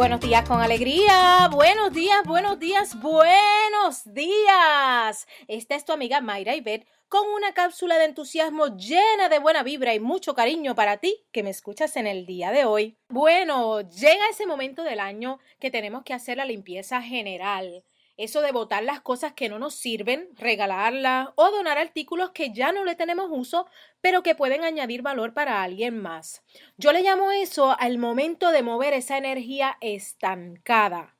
días con alegría. Buenos días, buenos días, buenos días. Esta es tu amiga Mayra Ibet con una cápsula de entusiasmo llena de buena vibra y mucho cariño para ti que me escuchas en el día de hoy. Bueno, llega ese momento del año que tenemos que hacer la limpieza general eso de botar las cosas que no nos sirven, regalarlas o donar artículos que ya no le tenemos uso, pero que pueden añadir valor para alguien más. Yo le llamo eso al momento de mover esa energía estancada.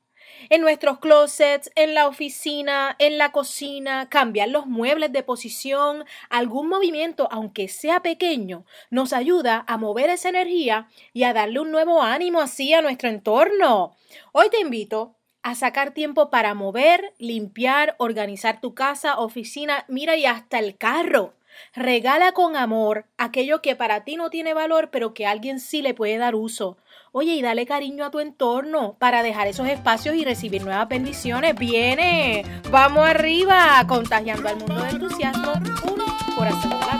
En nuestros closets, en la oficina, en la cocina, cambiar los muebles de posición, algún movimiento, aunque sea pequeño, nos ayuda a mover esa energía y a darle un nuevo ánimo así a nuestro entorno. Hoy te invito a sacar tiempo para mover, limpiar, organizar tu casa, oficina, mira y hasta el carro. Regala con amor aquello que para ti no tiene valor, pero que a alguien sí le puede dar uso. Oye, y dale cariño a tu entorno para dejar esos espacios y recibir nuevas bendiciones. Viene, vamos arriba, contagiando al mundo de entusiasmo, un corazón.